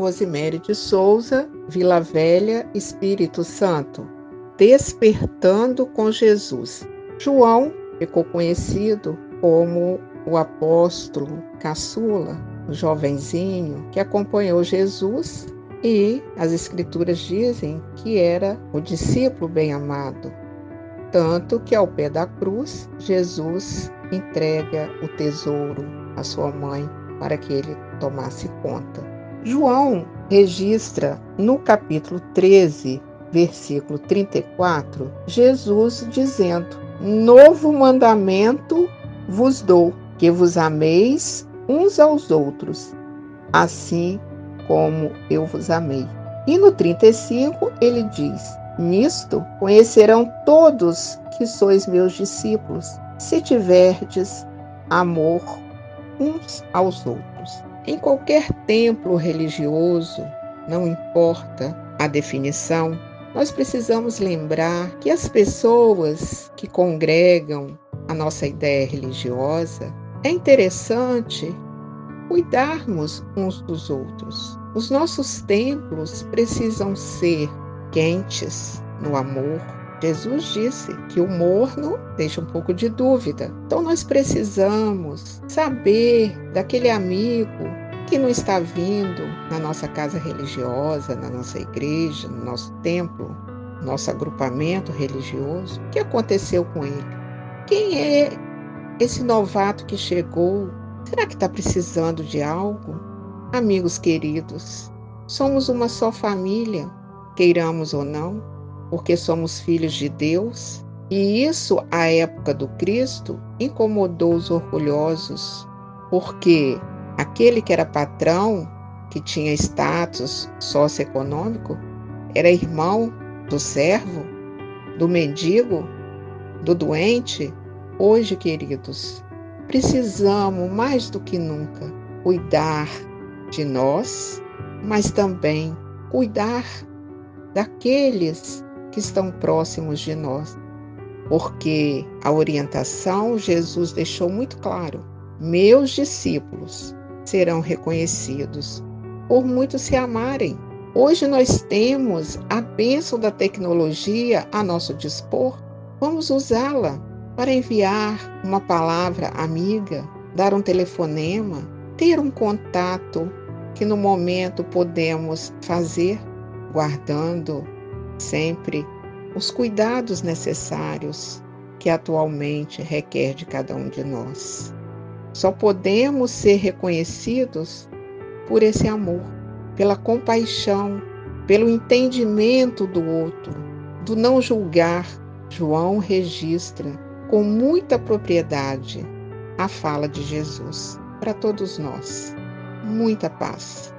Rosemary de Souza, Vila Velha, Espírito Santo. Despertando com Jesus. João ficou conhecido como o apóstolo caçula, o jovenzinho que acompanhou Jesus e as escrituras dizem que era o discípulo bem-amado. Tanto que ao pé da cruz, Jesus entrega o tesouro à sua mãe para que ele tomasse conta. João registra no capítulo 13, versículo 34, Jesus dizendo: Novo mandamento vos dou, que vos ameis uns aos outros, assim como eu vos amei. E no 35 ele diz: Nisto conhecerão todos que sois meus discípulos, se tiverdes amor uns aos outros. Em qualquer templo religioso, não importa a definição, nós precisamos lembrar que as pessoas que congregam a nossa ideia religiosa, é interessante cuidarmos uns dos outros. Os nossos templos precisam ser quentes no amor. Jesus disse que o morno deixa um pouco de dúvida. Então nós precisamos saber daquele amigo que não está vindo na nossa casa religiosa, na nossa igreja, no nosso templo, nosso agrupamento religioso, o que aconteceu com ele? Quem é esse novato que chegou? Será que está precisando de algo? Amigos queridos, somos uma só família, queiramos ou não, porque somos filhos de Deus. E isso, à época do Cristo, incomodou os orgulhosos, porque aquele que era patrão, que tinha status socioeconômico, era irmão do servo, do mendigo, do doente, Hoje, queridos, precisamos mais do que nunca cuidar de nós, mas também cuidar daqueles que estão próximos de nós. Porque a orientação Jesus deixou muito claro: meus discípulos serão reconhecidos por muitos se amarem. Hoje nós temos a bênção da tecnologia a nosso dispor, vamos usá-la para enviar uma palavra amiga, dar um telefonema, ter um contato que no momento podemos fazer, guardando sempre os cuidados necessários que atualmente requer de cada um de nós. Só podemos ser reconhecidos por esse amor, pela compaixão, pelo entendimento do outro, do não julgar. João registra com muita propriedade a fala de Jesus para todos nós. Muita paz.